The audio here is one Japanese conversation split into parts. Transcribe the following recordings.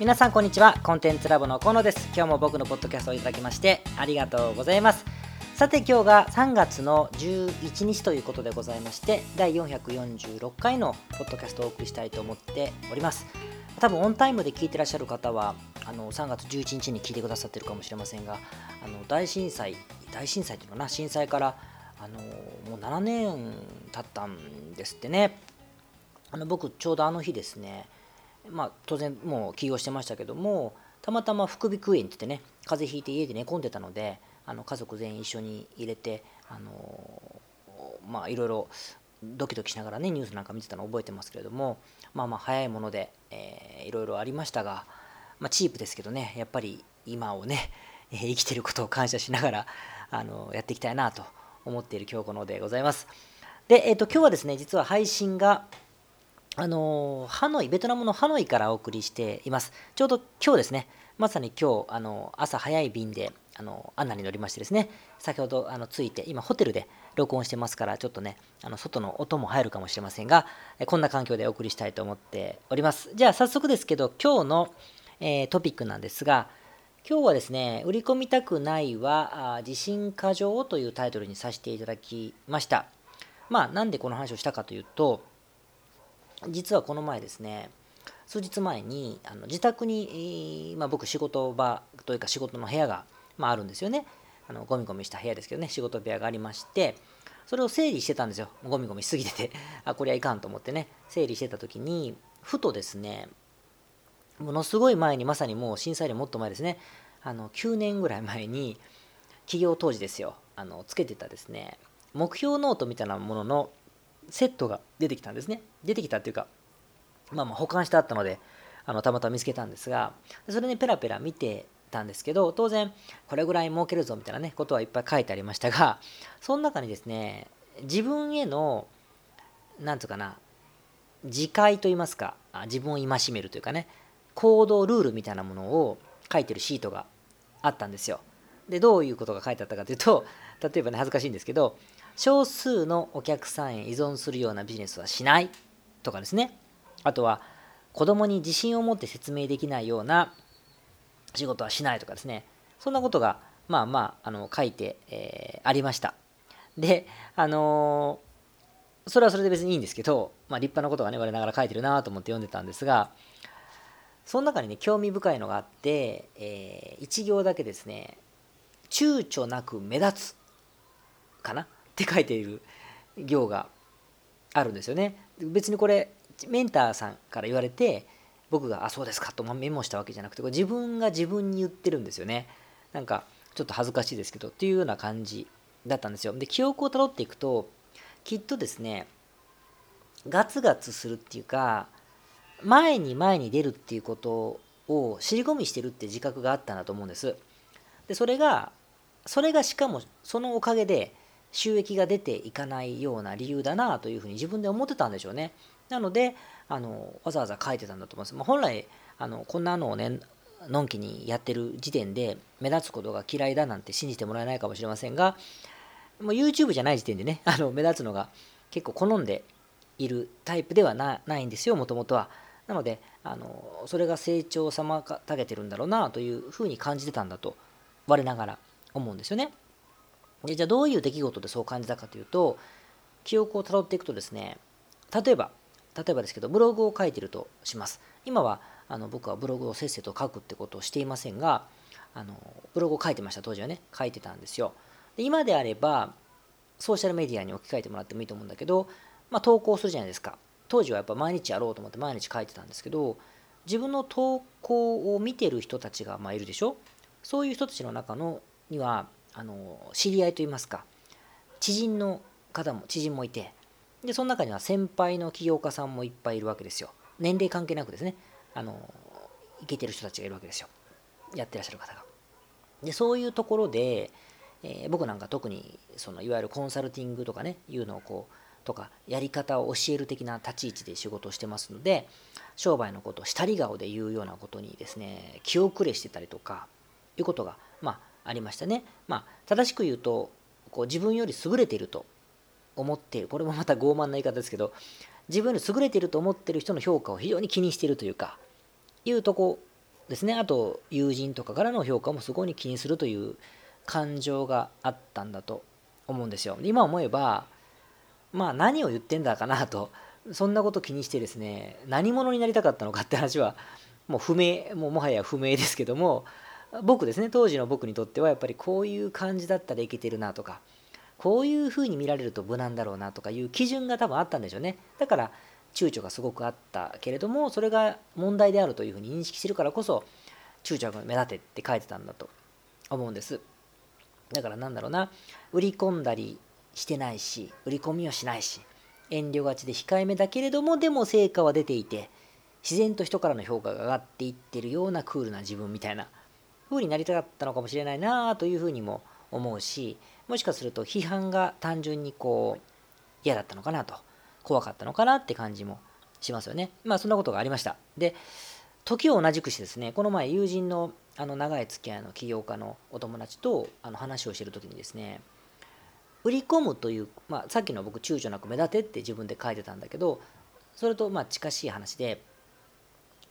皆さんこんにちは。コンテンツラボの河野です。今日も僕のポッドキャストをいただきましてありがとうございます。さて今日が3月の11日ということでございまして第446回のポッドキャストをお送りしたいと思っております。多分オンタイムで聞いてらっしゃる方はあの3月11日に聞いてくださってるかもしれませんがあの大震災大震災というのかな？震災からあのもう7年経ったんですってね。あの僕ちょうどあの日ですねまあ当然もう起業してましたけどもたまたま副鼻腔炎って言ってね風邪ひいて家で寝込んでたのであの家族全員一緒に入れてあのまあいろいろドキドキしながらねニュースなんか見てたの覚えてますけれどもまあまあ早いもので、えー、いろいろありましたが、まあ、チープですけどねやっぱり今をね、生きてることを感謝しながらあのやっていきたいなと思っている今日このでございます。で、えーと、今日はですね実は配信があのハノイ、ベトナムのハノイからお送りしています。ちょうど今日ですね、まさに今日、あの朝早い便であのアンナに乗りましてですね、先ほどあの着いて、今ホテルで録音してますから、ちょっとね、あの外の音も入るかもしれませんが、こんな環境でお送りしたいと思っております。じゃあ早速ですけど、今日の、えー、トピックなんですが、今日はですね、売り込みたくないは地震過剰というタイトルにさせていただきました。まあ、なんでこの話をしたかというと、実はこの前ですね、数日前にあの自宅に、まあ、僕仕事場というか仕事の部屋が、まあ、あるんですよね。あのゴミゴミした部屋ですけどね仕事部屋がありましてそれを整理してたんですよ。ゴミゴミしすぎてて。あこれはいかんと思ってね。整理してた時にふとですねものすごい前にまさにもう震災よりもっと前ですねあの9年ぐらい前に起業当時ですよ。あのつけてたですね目標ノートみたいなもののセットが出てきたんですね。出てきたっていうか、まあまあ保管してあったので、あのたまたま見つけたんですが、それにペラペラ見てたんですけど、当然、これぐらい儲けるぞみたいなね、ことはいっぱい書いてありましたが、その中にですね、自分への、なんとかな、自戒といいますか、自分を戒めるというかね、行動ルールみたいなものを書いてるシートがあったんですよ。で、どういうことが書いてあったかというと、例えばね、恥ずかしいんですけど、少数のお客さんへ依存するようなビジネスはしないとかですね。あとは子供に自信を持って説明できないような仕事はしないとかですね。そんなことがまあまああの書いて、えー、ありました。であのー、それはそれで別にいいんですけど、まあ、立派なことがね我ながら書いてるなと思って読んでたんですがその中にね興味深いのがあって、えー、1行だけですね躊躇なく目立つかな。って書いている行があるんですよね。別にこれメンターさんから言われて僕が「あそうですか」とメモしたわけじゃなくてこれ自分が自分に言ってるんですよね。なんかちょっと恥ずかしいですけどっていうような感じだったんですよ。で記憶をたどっていくときっとですねガツガツするっていうか前に前に出るっていうことを尻込みしてるって自覚があったんだと思うんです。でそれがそれがしかもそのおかげで収益が出ていかないような理由だなというふうに自分で思ってたんでしょうね。なので、あのわざわざ書いてたんだと思います。まあ、本来あの、こんなのをね、のんきにやってる時点で目立つことが嫌いだなんて信じてもらえないかもしれませんが、もう YouTube じゃない時点でね、あの目立つのが結構好んでいるタイプではないんですよ、もともとは。なのであの、それが成長を妨げてるんだろうなというふうに感じてたんだと、我ながら思うんですよね。じゃあどういう出来事でそう感じたかというと記憶をたどっていくとですね例えば例えばですけどブログを書いてるとします。今はあの僕はブログをせっせと書くってことをしていませんがあのブログを書いてました。当時はね書いてたんですよ。で今であればソーシャルメディアに置き換えてもらってもいいと思うんだけど、まあ、投稿するじゃないですか。当時はやっぱ毎日やろうと思って毎日書いてたんですけど自分の投稿を見てる人たちがまいるでしょ？そういう人たちの中のにはあの知り合いといいますか知人の方も知人もいてでその中には先輩の起業家さんもいっぱいいるわけですよ。年齢関係なくですね。あのいけてる人たちがいるわけですよ。やってらっしゃる方が。でそういうところで、えー、僕なんか特にそのいわゆるコンサルティングとかねいうのをこうとかやり方を教える的な立ち位置で仕事をしてますので商売のことを下り顔で言うようなことにですね気遅れしてたりとかいうことがまあありましたね。まあ、正しく言うと、こう自分より優れていると思っている。これもまた傲慢な言い方ですけど、自分より優れていると思っている人の評価を非常に気にしているというか、いうとこですねあと友人とかからの評価もすごい気にするという感情があったんだと思うんですよ今思えばまあ何を言ってんだかなとそんなこと気にしてですね何者になりたかったのかって話はもう不明もうもはや不明ですけども僕ですね当時の僕にとってはやっぱりこういう感じだったらいけてるなとかこういうふうに見られると無難だろうなとかいう基準が多分あったんでしょうね。だから躊躇がすごくあったけれどもそれが問題であるというふうに認識してるからこそ躊躇が目立てって書いてたんだと思うんです。だからなんだろうな売り込んだりしてないし売り込みをしないし遠慮がちで控えめだけれどもでも成果は出ていて自然と人からの評価が上がっていってるようなクールな自分みたいな風になりたかったのかもしれないなというふうにも思うしもしかすると批判が単純にこう嫌だったのかなと怖かったのかなって感じもしますよね。まあそんなことがありました。で時を同じくしてですねこの前友人のあの長い付き合いの起業家のお友達とあの話をしてる時にですね売り込むという、まあ、さっきの僕躊躇なく目立てって自分で書いてたんだけどそれとま近しい話で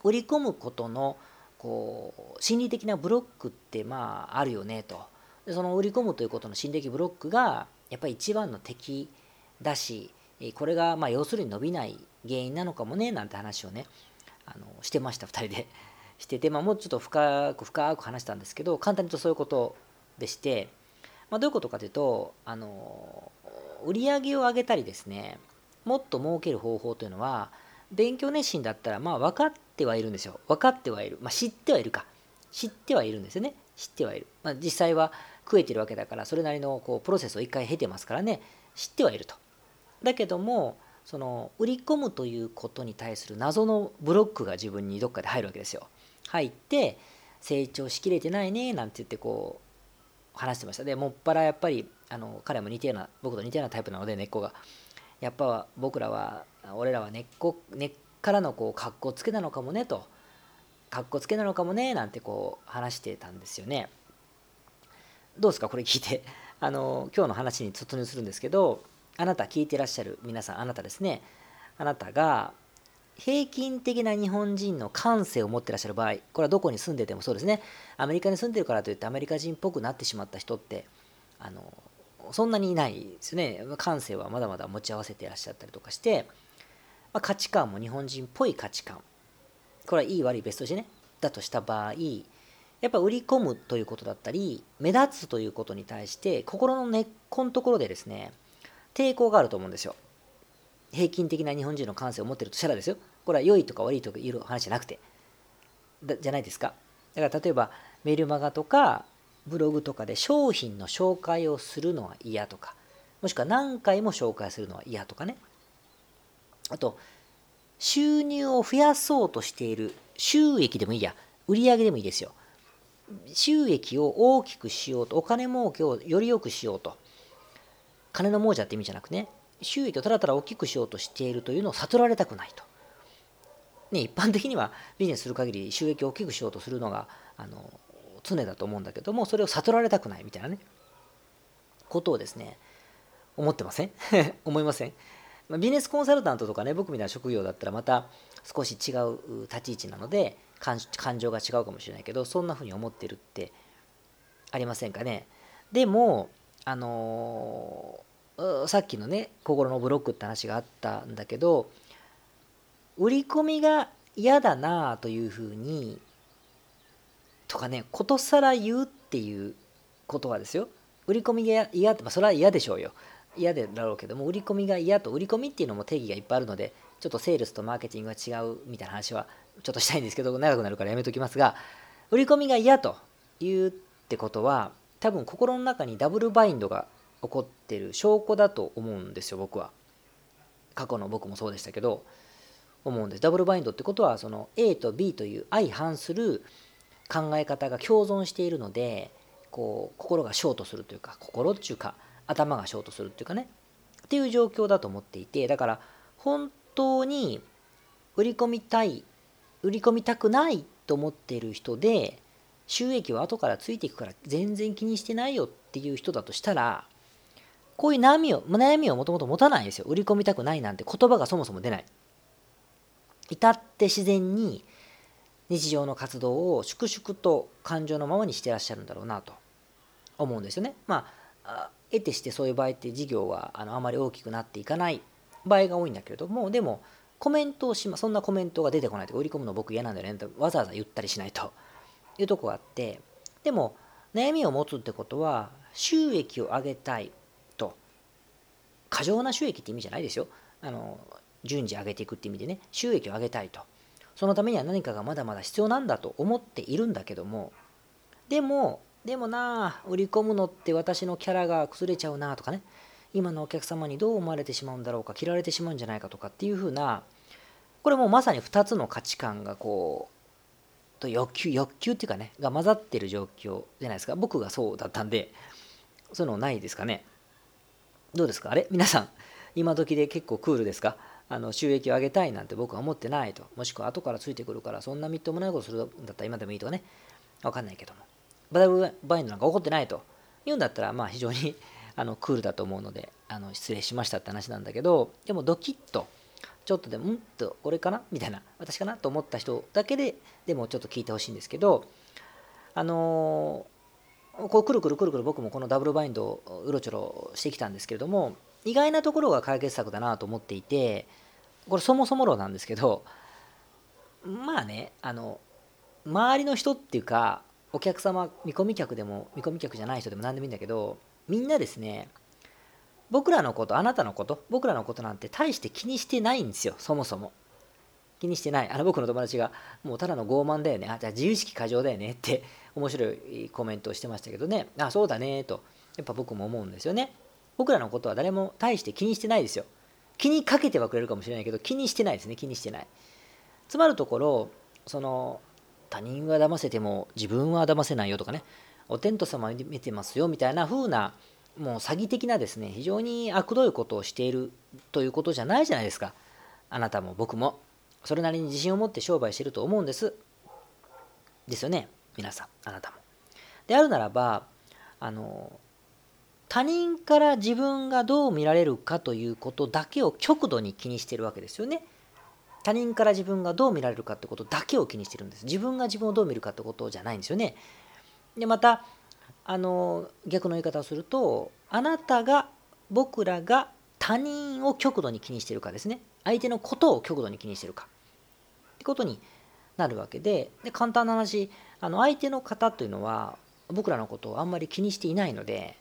売り込むことのこう心理的なブロックってまああるよねと。でその売り込むということの心理的ブロックがやっぱり一番の敵だしこれがまあ要するに伸びない原因なのかもねなんて話をねあのしてました2人で。してて、まあ、もうちょっと深く深く話したんですけど簡単に言うとそういうことでしてまあ、どういうことかというと、あの、売り上げを上げたりですね、もっと儲ける方法というのは、勉強熱心だったら、まあ分かっててはいるんですよ。分かってはいる。まあ知ってはいるか。知ってはいるんですよね。知ってはいる。まあ実際は食えてるわけだから、それなりのこうプロセスを一回経てますからね、知ってはいると。だけども、その売り込むということに対する謎のブロックが自分にどっかで入るわけですよ。入って、成長しきれてないねなんて言ってこう話してましたでもっぱらやっぱりあの彼も似たような僕と似たようなタイプなので根っこがやっぱ僕らは俺らは根っこ根っからのこう格好つけなのかもねと格好つけなのかもねなんてこう話してたんですよねどうですかこれ聞いてあの今日の話に突入するんですけどあなた聞いてらっしゃる皆さんあなたですねあなたが平均的な日本人の感性を持ってらっしゃる場合これはどこに住んでてもそうですねアメリカに住んでるからといってアメリカ人っぽくなってしまった人ってあのそんなにいないですよね感性はまだまだ持ち合わせてらっしゃったりとかして、まあ、価値観も日本人っぽい価値観。これはいい悪い別としてね。だとした場合やっぱ売り込むということだったり目立つということに対して心の根っこのところでですね抵抗があると思うんですよ。平均的な日本人の感性を持ってるとしたらですよ。これは良いとか悪いとか言う話じゃなくて。じゃないですか。だから例えばメルマガとかブログとかで商品の紹介をするのは嫌とかもしくは何回も紹介するのは嫌とかね。あと収入を増やそうとしている収益でもいいや売上でもいいですよ。収益を大きくしようとお金儲けをより良くしようと。金の亡者って意味じゃなくね収益をただただ大きくしようとしているというのを悟られたくないと。ね、一般的にはビジネスする限り収益を大きくしようとするのがあの常だと思うんだけどもそれを悟られたくないみたいなねことをですね思ってません？思いません？まビジネスコンサルタントとかね僕みたいな職業だったらまた少し違う立ち位置なので感情が違うかもしれないけどそんな風に思ってるってありませんかね。でもあのー、さっきのね心のブロックって話があったんだけど売り込みが嫌だなというふうにとかねことさら言うっていうことはですよ。売り込みが嫌って、まあ、それは嫌でしょうよ。嫌でだろうけども売り込みが嫌と売り込みっていうのも定義がいっぱいあるのでちょっとセールスとマーケティングが違うみたいな話はちょっとしたいんですけど長くなるからやめときますが売り込みが嫌というってことは多分心の中にダブルバインドが起こってる証拠だと思うんですよ僕は過去の僕もそうでしたけど思うんです。ダブルバインドってことはその A と B という相反する考え方が共存しているのでこう心がショートするというか心っていうか頭がショートするっていうかね。っていう状況だと思っていてだから本当に売り込みたい売り込みたくないと思っている人で収益は後からついていくから全然気にしてないよっていう人だとしたらこういう悩みを悩みをもともと持たないんですよ。売り込みたくないなんて言葉がそもそも出ない。至って自然に日常の活動を粛々と感情のままにしてらっしゃるんだろうなと思うんですよね。まあ得てしてそういう場合って事業はあのあまり大きくなっていかない場合が多いんだけれどもでもコメントをしまそんなコメントが出てこないとか売り込むの僕嫌なんだよねとわざわざ言ったりしないと。いうとこがあってでも悩みを持つってことは収益を上げたいと。過剰な収益って意味じゃないですよ。あの順次上げていくって意味でね。収益を上げたいと。そのためには何かがまだまだ必要なんだと思っているんだけどもでもでもな売り込むのって私のキャラが崩れちゃうなとかね。今のお客様にどう思われてしまうんだろうか嫌われてしまうんじゃないかとかっていうふうなこれもまさに2つの価値観がこうと欲求欲求っていうかねが混ざってる状況じゃないですか。僕がそうだったんでそういうのないですかね。どうですか？あれ？皆さん今時で結構クールですか？あの収益を上げたいなんて僕は思ってないと。もしくは後からついてくるからそんなみっともないことするんだったら今でもいいとかね。わかんないけども。バダルバインドなんか起こってないと。言うんだったらまあ非常に あのクールだと思うのであの失礼しましたって話なんだけどでもドキッと。ちょっとでもんと俺かな？みたいな。私かなと思った人だけででもちょっと聞いてほしいんですけどあの、こうくるくるくるくる僕もこのダブルバインドをうろちょろしてきたんですけれども意外なところが解決策だなと思っていてこれそもそも論なんですけどまあねあの周りの人っていうかお客様見込み客でも見込み客じゃない人でも何でもいいんだけどみんなですね僕らのことあなたのこと僕らのことなんて大して気にしてないんですよそもそも。気にしてない。あの僕の友達がもうただの傲慢だよね。あじゃあ自由意識過剰だよね。って面白いコメントをしてましたけどね。あそうだね。とやっぱ僕も思うんですよね。僕らのことは誰も大して気にしてないですよ。気にかけてはくれるかもしれないけど気にしてないですね。気にしてない。つまるところその他人は騙せても自分は騙せないよとかね。お天道様見てますよみたいな風なもう詐欺的なですね非常に悪どいことをしているということじゃないじゃないですか。あなたも僕も。それなりに自信を持って商売してると思うんです。ですよね皆さん。あなたも。であるならばあの他人から自分がどう見られるかということだけを極度に気にしてるわけですよね。他人から自分がどう見られるかってことだけを気にしてるんです。自分が自分をどう見るかってことじゃないんですよね。でまたあの逆の言い方をするとあなたが僕らが他人を極度に気にしてるかですね。相手のことを極度に気にしてるか。ってことになるわけでで簡単な話あの相手の方というのは僕らのことをあんまり気にしていないので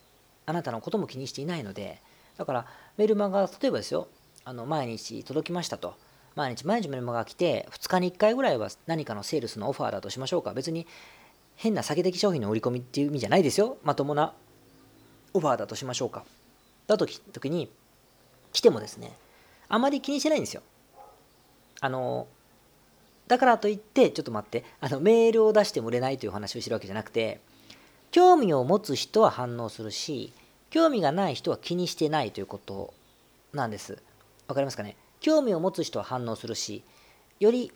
あなたのことも気にしていないのでだからメルマガ例えばですよあの毎日届きましたと。毎日毎日メルマガが来て2日に1回ぐらいは何かのセールスのオファーだとしましょうか別に変な詐欺的商品の売り込みっていう意味じゃないですよ。まともなオファーだとしましょうか。だとき時に来てもですね、あまり気にしてないんですよ。あの、だからといって、ちょっと待って、あのメールを出しても売れないという話をしてるわけじゃなくて、興味を持つ人は反応するし、興味がない人は気にしてないということなんです。わかりますかね？興味を持つ人は反応するし、より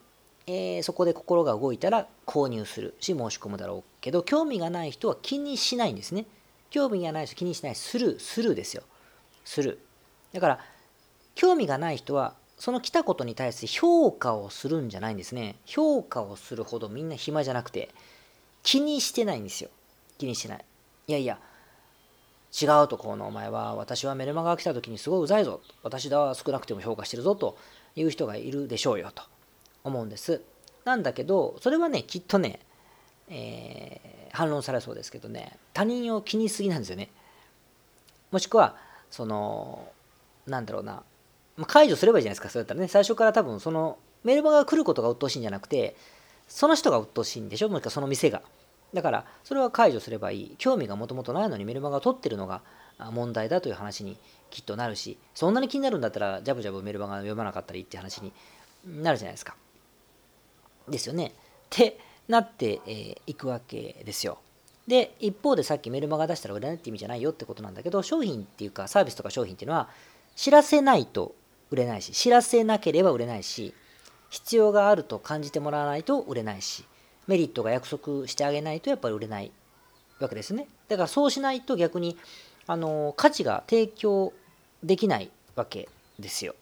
えー、そこで心が動いたら購入するし申し込むだろうけど興味がない人は気にしないんですね。興味がない人気にしないスルースルーですよ。スルーだから興味がない人はその来たことに対して評価をするんじゃないんですね。評価をするほどみんな暇じゃなくて気にしてないんですよ。気にしてない。いやいや違うとこのお前は私はメルマガが来た時にすごいうざいぞ私だは少なくても評価してるぞという人がいるでしょうよと。思うんです。なんだけど、それはね、きっとね、えー、反論されそうですけどね、他人を気にしすぎなんですよね。もしくは、その、なんだろうな、解除すればいいじゃないですか、そうやったらね、最初から多分、その、メルマガが来ることが鬱陶しいんじゃなくて、その人が鬱陶しいんでしょ、もしくはその店が。だから、それは解除すればいい。興味がもともとないのにメルマガを取ってるのが問題だという話にきっとなるし、そんなに気になるんだったら、ジャブジャブメルマガ読まなかったりって話になるじゃないですか。ですよね。ってなってい、えー、くわけですよ。で、一方でさっきメルマガ出したら売れないって意味じゃないよってことなんだけど、商品っていうかサービスとか商品っていうのは知らせないと売れないし、知らせなければ売れないし、必要があると感じてもらわないと売れないし、メリットが約束してあげないとやっぱり売れないわけですね。だからそうしないと逆にあの価値が提供できないわけですよ。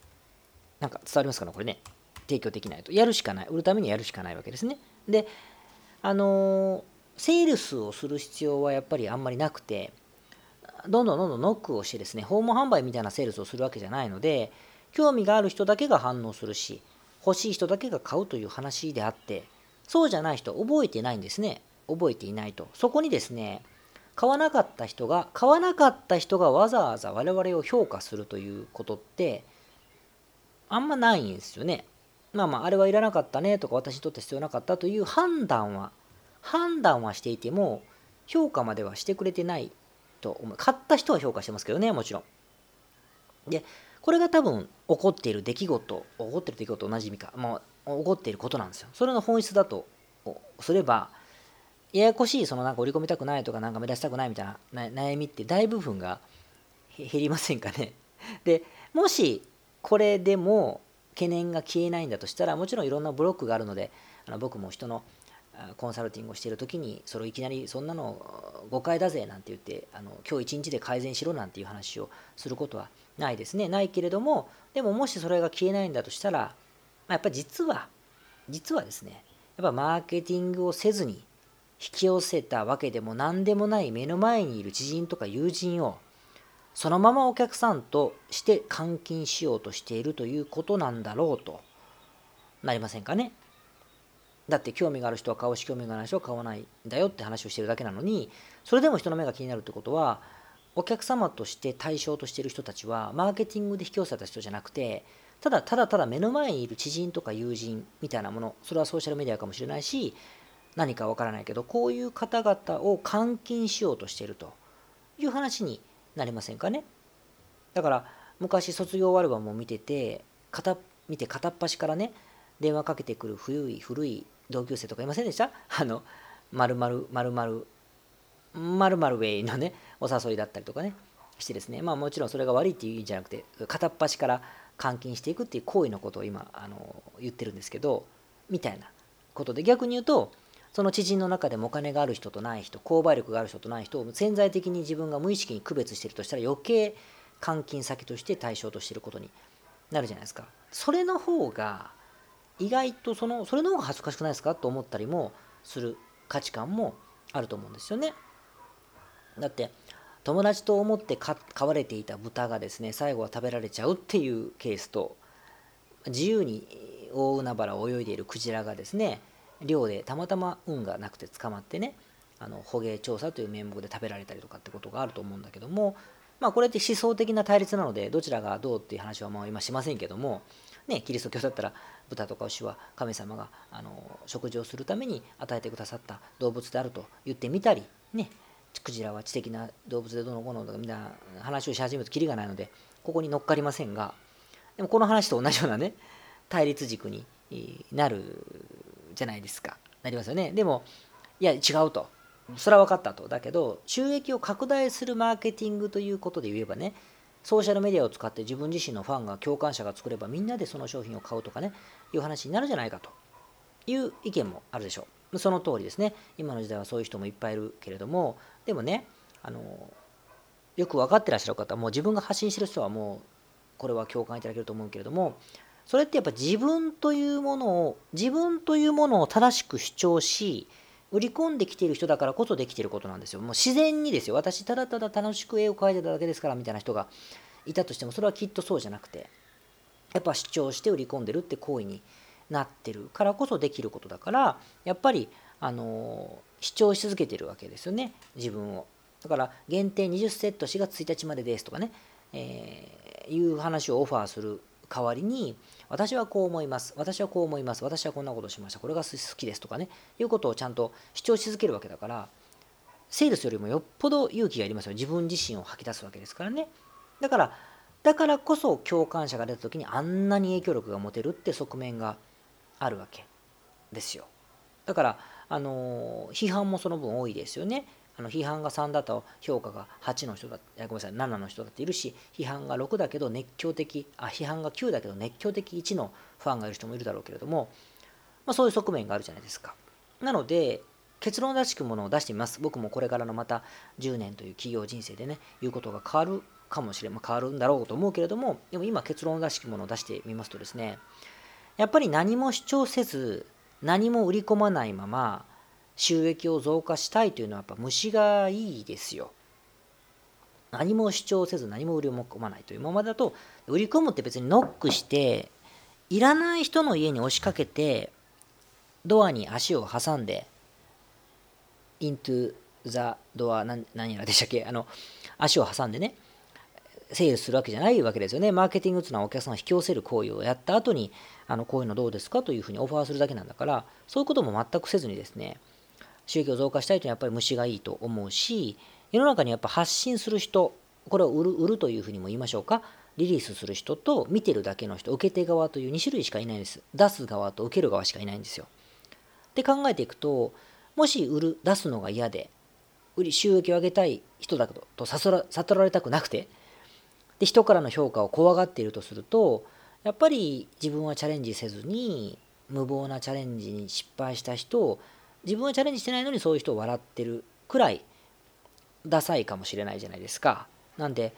なんか伝わりますかねこれね。提供できないと。やるしかない。売るためにやるしかないわけですね。であのセールスをする必要はやっぱりあんまりなくてどんどんどんどんノックをしてですね訪問販売みたいなセールスをするわけじゃないので興味がある人だけが反応するし欲しい人だけが買うという話であってそうじゃない人覚えてないんですね。覚えていないと。そこにですね買わなかった人が買わなかった人がわざわざ我々を評価するということってあんまないんですよね。まあまああれはいらなかったねとか私にとって必要なかったという判断は判断はしていても評価まではしてくれてないと思う。買った人は評価してますけどねもちろん。でこれが多分起こっている出来事起こっている出来事と同じ意味か、まあ、起こっていることなんですよ。それの本質だとすればややこしいそのなんか売り込みたくないとかなんか目立ちたくないみたいな悩みって大部分が減りませんかね。でもしこれでも懸念が消えないんだとしたらもちろんいろんなブロックがあるのであの僕も人のコンサルティングをしている時にそれをいきなりそんなの誤解だぜなんて言ってあの今日一日で改善しろなんていう話をすることはないですね。ないけれどもでももしそれが消えないんだとしたら、やっぱ実は実はですねやっぱマーケティングをせずに引き寄せたわけでも何でもない目の前にいる知人とか友人をそのままお客さんとして換金しようとしているということなんだろうとなりませんかね。だって興味がある人は買うし興味がない人は買わないんだよって話をしてるだけなのにそれでも人の目が気になるってことはお客様として対象としてる人たちはマーケティングで引き寄せた人じゃなくてただただただ目の前にいる知人とか友人みたいなものそれはソーシャルメディアかもしれないし何かわからないけどこういう方々を換金しようとしているという話になりませんかね。だから昔卒業アルバムを見てて片見て片っ端からね電話かけてくる古い古い同級生とかいませんでした？あの、まるまる、まるまる、まるまるウェイのね、お誘いだったりとかね、してですね、まあもちろんそれが悪いっていう意味じゃなくて、片っ端から監禁していくっていう行為のことを今、あの、言ってるんですけど、みたいなことで、逆に言うと、その知人の中でもお金がある人とない人、購買力がある人とない人を潜在的に自分が無意識に区別してるとしたら余計監禁先として対象としてることになるじゃないですか。それの方が意外とそのそれの方が恥ずかしくないですかと思ったりもする価値観もあると思うんですよね。だって友達と思って飼われていた豚がですね最後は食べられちゃうっていうケースと自由に大海原を泳いでいるクジラがですね漁でたまたま運がなくて捕まってねあの捕鯨調査という名目で食べられたりとかってことがあると思うんだけどもまあこれって思想的な対立なのでどちらがどうっていう話はもう今しませんけどもねキリスト教だったら豚とか牛は神様があの食事をするために与えてくださった動物であると言ってみたりねクジラは知的な動物でどのこのとかみたいな話をし始めるときりがないのでここに乗っかりませんがでもこの話と同じようなね 対立軸になるじゃないですか。なりますよね。でもいや違うと。それは分かったと。だけど収益を拡大するマーケティングということで言えばねソーシャルメディアを使って自分自身のファンが共感者が作ればみんなでその商品を買うとかねいう話になるじゃないかと。いう意見もあるでしょう。その通りですね。今の時代はそういう人もいっぱいいるけれどもでもねあのよく分かってらっしゃる方もう自分が発信してる人はもうこれは共感いただけると思うけれどもそれってやっぱ自分というものを自分というものを正しく主張し売り込んできている人だからこそできていることなんですよ。もう自然にですよ。私、ただただ楽しく絵を描いてただけですからみたいな人がいたとしても、それはきっとそうじゃなくて、やっぱ主張して売り込んでるって行為になってるからこそできることだから、やっぱり、あの主張し続けてるわけですよね、自分を。だから、限定20セット4月1日までですとかね、えー、いう話をオファーする代わりに、私はこう思います。私はこう思います。私はこんなことしました。これが好きですとかね、いうことをちゃんと主張し続けるわけだから、セールスよりもよっぽど勇気がいりますよ。自分自身を吐き出すわけですからね。だから、だからこそ共感者が出た時にあんなに影響力が持てるって側面があるわけですよ。だから、あの批判もその分多いですよね。あの批判が3だと評価が8の人だごめんなさい7の人だっているし批判が6だけど熱狂的あ批判が9だけど熱狂的1のファンがいる人もいるだろうけれども、まあ、そういう側面があるじゃないですかなので結論らしくものを出してみます僕もこれからのまた10年という企業人生でね言うことが変わるかもしれん、まあ、変わるんだろうと思うけれどもでも今結論らしきものを出してみますとですねやっぱり何も主張せず何も売り込まないまま収益を増加したいというのはやっぱ虫がいいですよ。何も主張せず何も売り込まないというままだと売り込むって別にノックしていらない人の家に押しかけてドアに足を挟んで into the door 何やらでしたっけ？あの足を挟んでねセールするわけじゃないわけですよね。マーケティングっていうのはお客さんを引き寄せる行為をやった後に、あのこういうのどうですかというふうにオファーするだけなんだから、そういうことも全くせずにですね、収益を増加したいというのはやっぱり虫がいいと思うし、世の中にやっぱ発信する人、これを売る売るというふうにも言いましょうか、リリースする人と見てるだけの人、受け手側という2種類しかいないんです。出す側と受ける側しかいないんですよ。って考えていくと、もし売る、出すのが嫌で、売り収益を上げたい人だと悟られたくなくて、で人からの評価を怖がっているとするとやっぱり自分はチャレンジせずに無謀なチャレンジに失敗した人を自分はチャレンジしてないのにそういう人を笑ってるくらいダサいかもしれないじゃないですか。なんで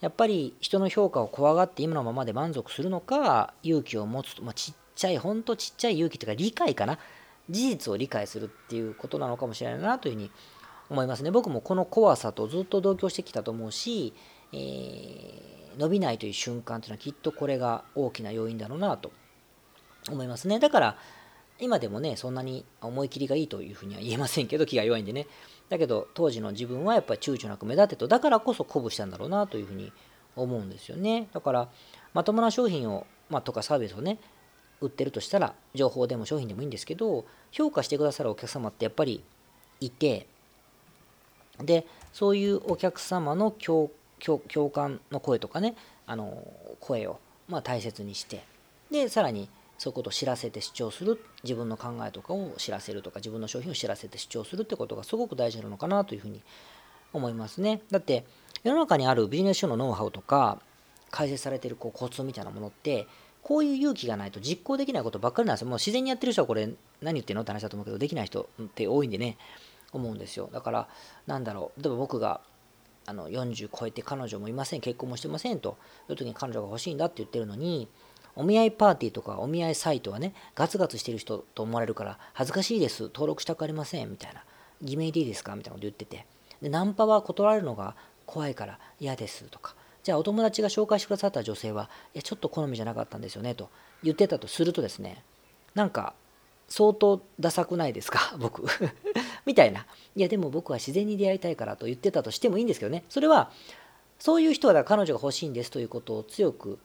やっぱり人の評価を怖がって今のままで満足するのか勇気を持つと、まあ、ちっちゃいほんとちっちゃい勇気というか理解かな事実を理解するっていうことなのかもしれないなというふうに思いますね。僕もこの怖さとずっと同居してきたと思うしえー、伸びないという瞬間というのはきっとこれが大きな要因だろうなと思いますね。だから今でもね、そんなに思い切りがいいというふうには言えませんけど、気が弱いんでね。だけど当時の自分はやっぱり躊躇なく目立てと、だからこそ鼓舞したんだろうなというふうに思うんですよね。だからまともな商品を、まあ、とかサービスをね、売ってるとしたら、情報でも商品でもいいんですけど、評価してくださるお客様ってやっぱりいて、で、そういうお客様の共共感の声とかねあの声をま大切にしてでさらにそういうことを知らせて主張する自分の考えとかを知らせるとか自分の商品を知らせて主張するってことがすごく大事なのかなというふうに思いますねだって世の中にあるビジネス書のノウハウとか解説されてるこうコツみたいなものってこういう勇気がないと実行できないことばっかりなんですよ。もう自然にやってる人はこれ何言ってんの？って話だと思うけどできない人って多いんでね思うんですよ。だからなんだろう例えば僕があの40超えて彼女もいません、結婚もしてませんと、そういう時に彼女が欲しいんだって言ってるのに、お見合いパーティーとかお見合いサイトはね、ガツガツしてる人と思われるから恥ずかしいです、登録したくありません、みたいな。偽名でいいですかみたいなこと言ってて。で、ナンパは断られるのが怖いから嫌ですとか。じゃあお友達が紹介してくださった女性は、いや、ちょっと好みじゃなかったんですよね、と言ってたとするとですね、なんか相当ダサくないですか？僕 みたいな。いや、でも僕は自然に出会いたいからと言ってたとしてもいいんですけどね。それは、そういう人はだ彼女が欲しいんですということを強く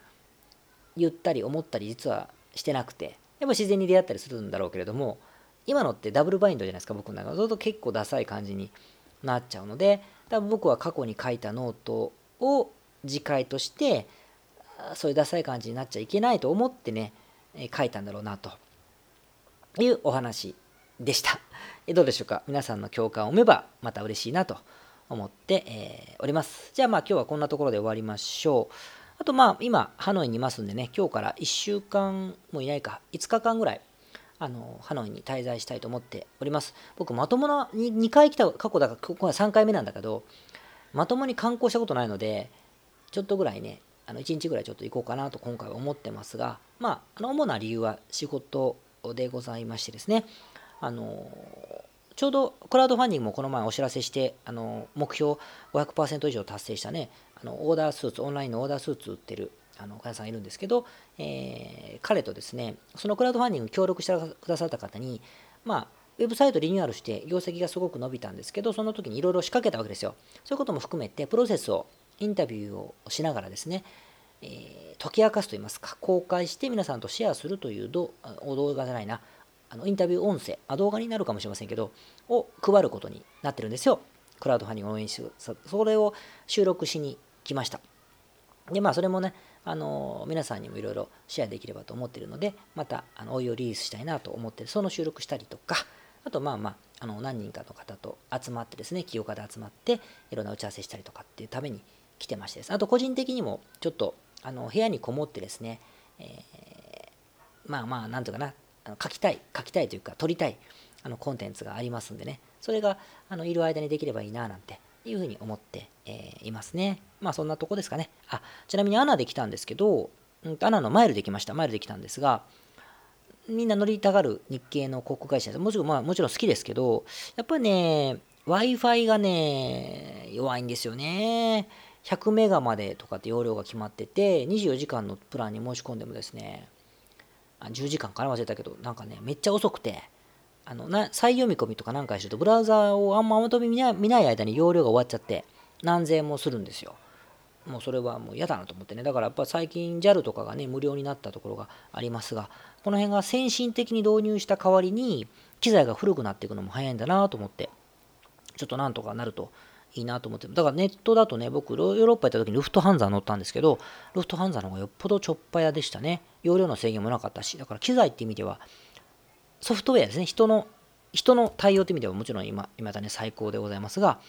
言ったり思ったり実はしてなくて、やっぱ自然に出会ったりするんだろうけれども、今のってダブルバインドじゃないですか、僕の中で。そうすると結構ダサい感じになっちゃうので、多分僕は過去に書いたノートを次回として、そういうダサい感じになっちゃいけないと思ってね、書いたんだろうなというお話でした。どうでしょうか？皆さんの共感を生めばまた嬉しいなと思って、え、おります。じゃあまあ今日はこんなところで終わりましょう。あとまあ今ハノイにいますんでね、今日から1週間もいないか、5日間ぐらいあのハノイに滞在したいと思っております。僕まともな 2, 2回来た過去だからここは3回目なんだけど、まともに観光したことないので、ちょっとぐらいね、あの1日ぐらいちょっと行こうかなと今回は思ってますが、まあ、あの主な理由は仕事でございましてですね、あのちょうどクラウドファンディングもこの前お知らせして、あの目標500%以上達成したね、あのオーダースーツ、オンラインのオーダースーツ売ってるあの会社さんいるんですけど、えー、彼とですね、そのクラウドファンディング協力してくださった方に、まあ、ウェブサイトリニューアルして業績がすごく伸びたんですけど、その時にいろいろ仕掛けたわけですよ。そういうことも含めて、プロセスを、インタビューをしながらですね、えー、解き明かすといいますか、公開して皆さんとシェアするという動画じゃないな、あのインタビュー音声あ、動画になるかもしれませんけど、を配ることになってるんですよ。クラウドファンディング応援しそれを収録しに来ました。で、まあ、それもね、あの皆さんにもいろいろシェアできればと思ってるので、また、あの、おいをリリースしたいなと思って、その収録したりとか、あと、まあまあ、あの何人かの方と集まってですね、起業家で集まって、いろんな打ち合わせしたりとかっていうために来てましてです、あと個人的にもちょっとあの部屋にこもってですね、えー、まあまあ、なんとかな、あの書きたい、書きたいというか、撮りたいあのコンテンツがありますんでね、それがあのいる間にできればいいななんていうふうに思って、えー、いますね。まあそんなとこですかね。あ、ちなみにアナで来たんですけど、うん、アナのマイルで来ました。マイルで来たんですが、みんな乗りたがる日系の航空会社です。もちろん、まあ、もちろん好きですけど、やっぱりね、Wi-Fi がね、弱いんですよね。100メガまでとかって容量が決まってて、24時間のプランに申し込んでもですね、あ10時間かな忘れたけど、なんかね、めっちゃ遅くて、あのな再読み込みとかなんかすると、ブラウザーをあんままとめ見ない見ない間に容量が終わっちゃって、何千もするんですよ。もうそれはもう嫌だなと思ってね。だからやっぱ最近 JAL とかがね、無料になったところがありますが、この辺が先進的に導入した代わりに、機材が古くなっていくのも早いんだなと思って、ちょっとなんとかなるといいなと思って、だからネットだとね、僕、ヨーロッパ行った時にルフトハンザー乗ったんですけど、ルフトハンザーの方がよっぽどちょっぱやでしたね。容量の制限もなかったし、だから機材って意味では、ソフトウェアですね、人の、人の対応って意味ではもちろん今、今だね、最高でございますが、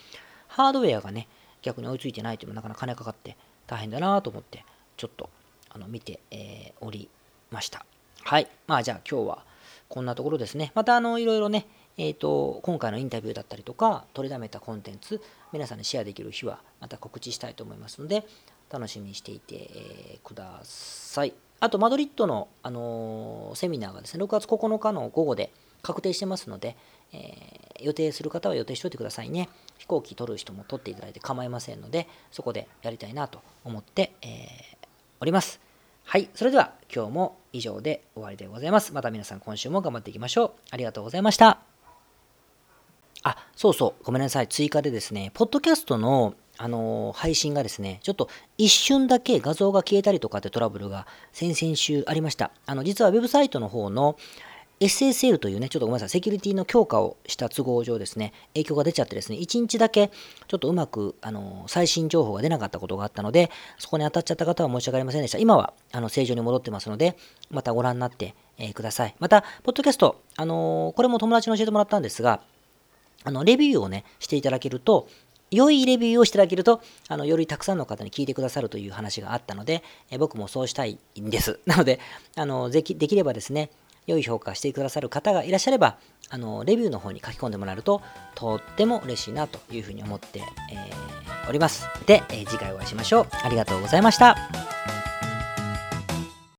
ハードウェアがね、逆に追いついてないというのもなかなか金かかって大変だなと思って、ちょっとあの見て、えー、おりました。はい。まあじゃあ今日はこんなところですね。またあのいろいろね、えっ、ー、と、今回のインタビューだったりとか、取りだめたコンテンツ、皆さんにシェアできる日はまた告知したいと思いますので、楽しみにしていて、ください。あと、マドリッドの、あのー、セミナーがですね、6月9日の午後で確定してますので、えー、予定する方は予定しておいてくださいね。飛行機取る人も取っていただいて構いませんので、そこでやりたいなと思って、えー、おります。はい。それでは今日も以上で終わりでございます。また皆さん今週も頑張っていきましょう。ありがとうございました。あ、そうそう。ごめんなさい。追加でですね、ポッドキャストのあのー、配信がですね、ちょっと一瞬だけ画像が消えたりとかってトラブルが先々週ありました。あの、実はウェブサイトの方の、SSL というね、ちょっとごめんなさい、セキュリティの強化をした都合上ですね、影響が出ちゃってですね、1日だけちょっとうまく、あの、最新情報が出なかったことがあったので、そこに当たっちゃった方は申し訳ありませんでした。今は、あの、正常に戻ってますので、またご覧になって、えー、ください。また、ポッドキャスト、あの、これも友達に教えてもらったんですが、あの、レビューをね、していただけると、良いレビューをしていただけると、あの、よりたくさんの方に聞いてくださるという話があったので、え僕もそうしたいんです。なので、あの、できできればですね、良い評価してくださる方がいらっしゃれば、あの、レビューの方に書き込んでもらえると、とっても嬉しいなというふうに思って、えー、おります。で、えー、次回お会いしましょう。ありがとうございました。